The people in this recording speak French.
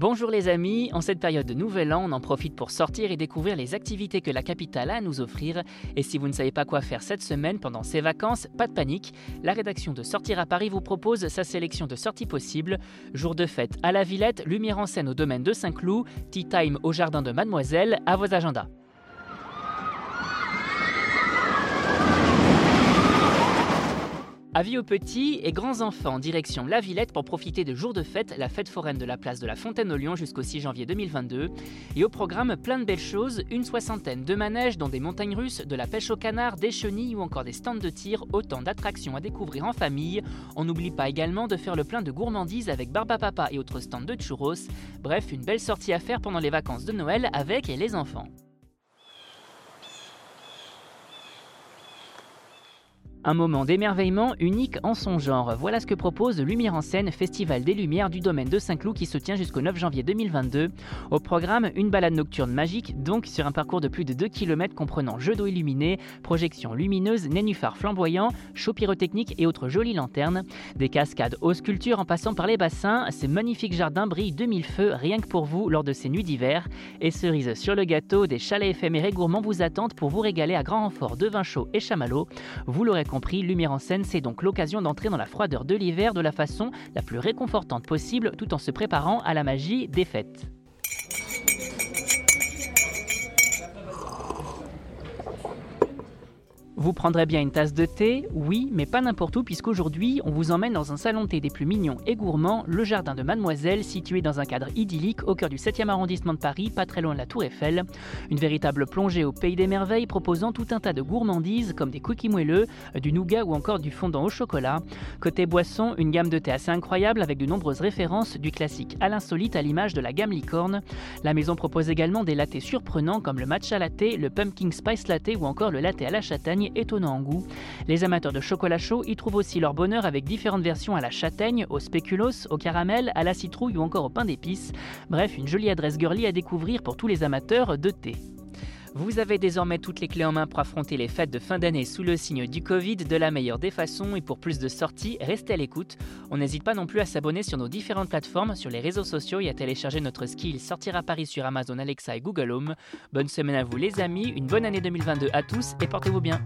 Bonjour les amis, en cette période de Nouvel An, on en profite pour sortir et découvrir les activités que la capitale a à nous offrir. Et si vous ne savez pas quoi faire cette semaine pendant ces vacances, pas de panique, la rédaction de Sortir à Paris vous propose sa sélection de sorties possibles. Jour de fête à la Villette, lumière en scène au domaine de Saint-Cloud, tea time au jardin de Mademoiselle, à vos agendas. Avis aux petits et grands enfants, direction La Villette pour profiter de jours de fête, la fête foraine de la place de la Fontaine au Lyon jusqu'au 6 janvier 2022. Et au programme, plein de belles choses, une soixantaine de manèges dont des montagnes russes, de la pêche au canard, des chenilles ou encore des stands de tir, autant d'attractions à découvrir en famille. On n'oublie pas également de faire le plein de gourmandises avec Barba Papa et autres stands de churros. Bref, une belle sortie à faire pendant les vacances de Noël avec les enfants. Un moment d'émerveillement unique en son genre. Voilà ce que propose Lumière en scène, Festival des Lumières du domaine de Saint-Cloud qui se tient jusqu'au 9 janvier 2022. Au programme, une balade nocturne magique, donc sur un parcours de plus de 2 km comprenant jeux d'eau illuminés, projections lumineuses, nénuphars flamboyants, shows pyrotechniques et autres jolies lanternes. Des cascades aux sculptures en passant par les bassins, ces magnifiques jardins brillent de mille feux rien que pour vous lors de ces nuits d'hiver. Et cerise sur le gâteau, des chalets éphémères et gourmands vous attendent pour vous régaler à grand renfort de vin chaud et chamallow. Vous l'aurez compris, Lumière en scène, c'est donc l'occasion d'entrer dans la froideur de l'hiver de la façon la plus réconfortante possible tout en se préparant à la magie des fêtes. Vous prendrez bien une tasse de thé Oui, mais pas n'importe où, puisqu'aujourd'hui, on vous emmène dans un salon de thé des plus mignons et gourmands, le jardin de Mademoiselle, situé dans un cadre idyllique au cœur du 7e arrondissement de Paris, pas très loin de la Tour Eiffel. Une véritable plongée au pays des merveilles, proposant tout un tas de gourmandises comme des cookies moelleux, du nougat ou encore du fondant au chocolat. Côté boisson, une gamme de thé assez incroyable avec de nombreuses références, du classique à l'insolite à l'image de la gamme licorne. La maison propose également des lattés surprenants comme le matcha latte, le pumpkin spice latte ou encore le latte à la châtaigne étonnant en goût. Les amateurs de chocolat chaud y trouvent aussi leur bonheur avec différentes versions à la châtaigne, au spéculoos, au caramel, à la citrouille ou encore au pain d'épices. Bref, une jolie adresse girly à découvrir pour tous les amateurs de thé. Vous avez désormais toutes les clés en main pour affronter les fêtes de fin d'année sous le signe du Covid de la meilleure des façons et pour plus de sorties, restez à l'écoute. On n'hésite pas non plus à s'abonner sur nos différentes plateformes, sur les réseaux sociaux et à télécharger notre skill Sortir à Paris sur Amazon Alexa et Google Home. Bonne semaine à vous les amis, une bonne année 2022 à tous et portez-vous bien.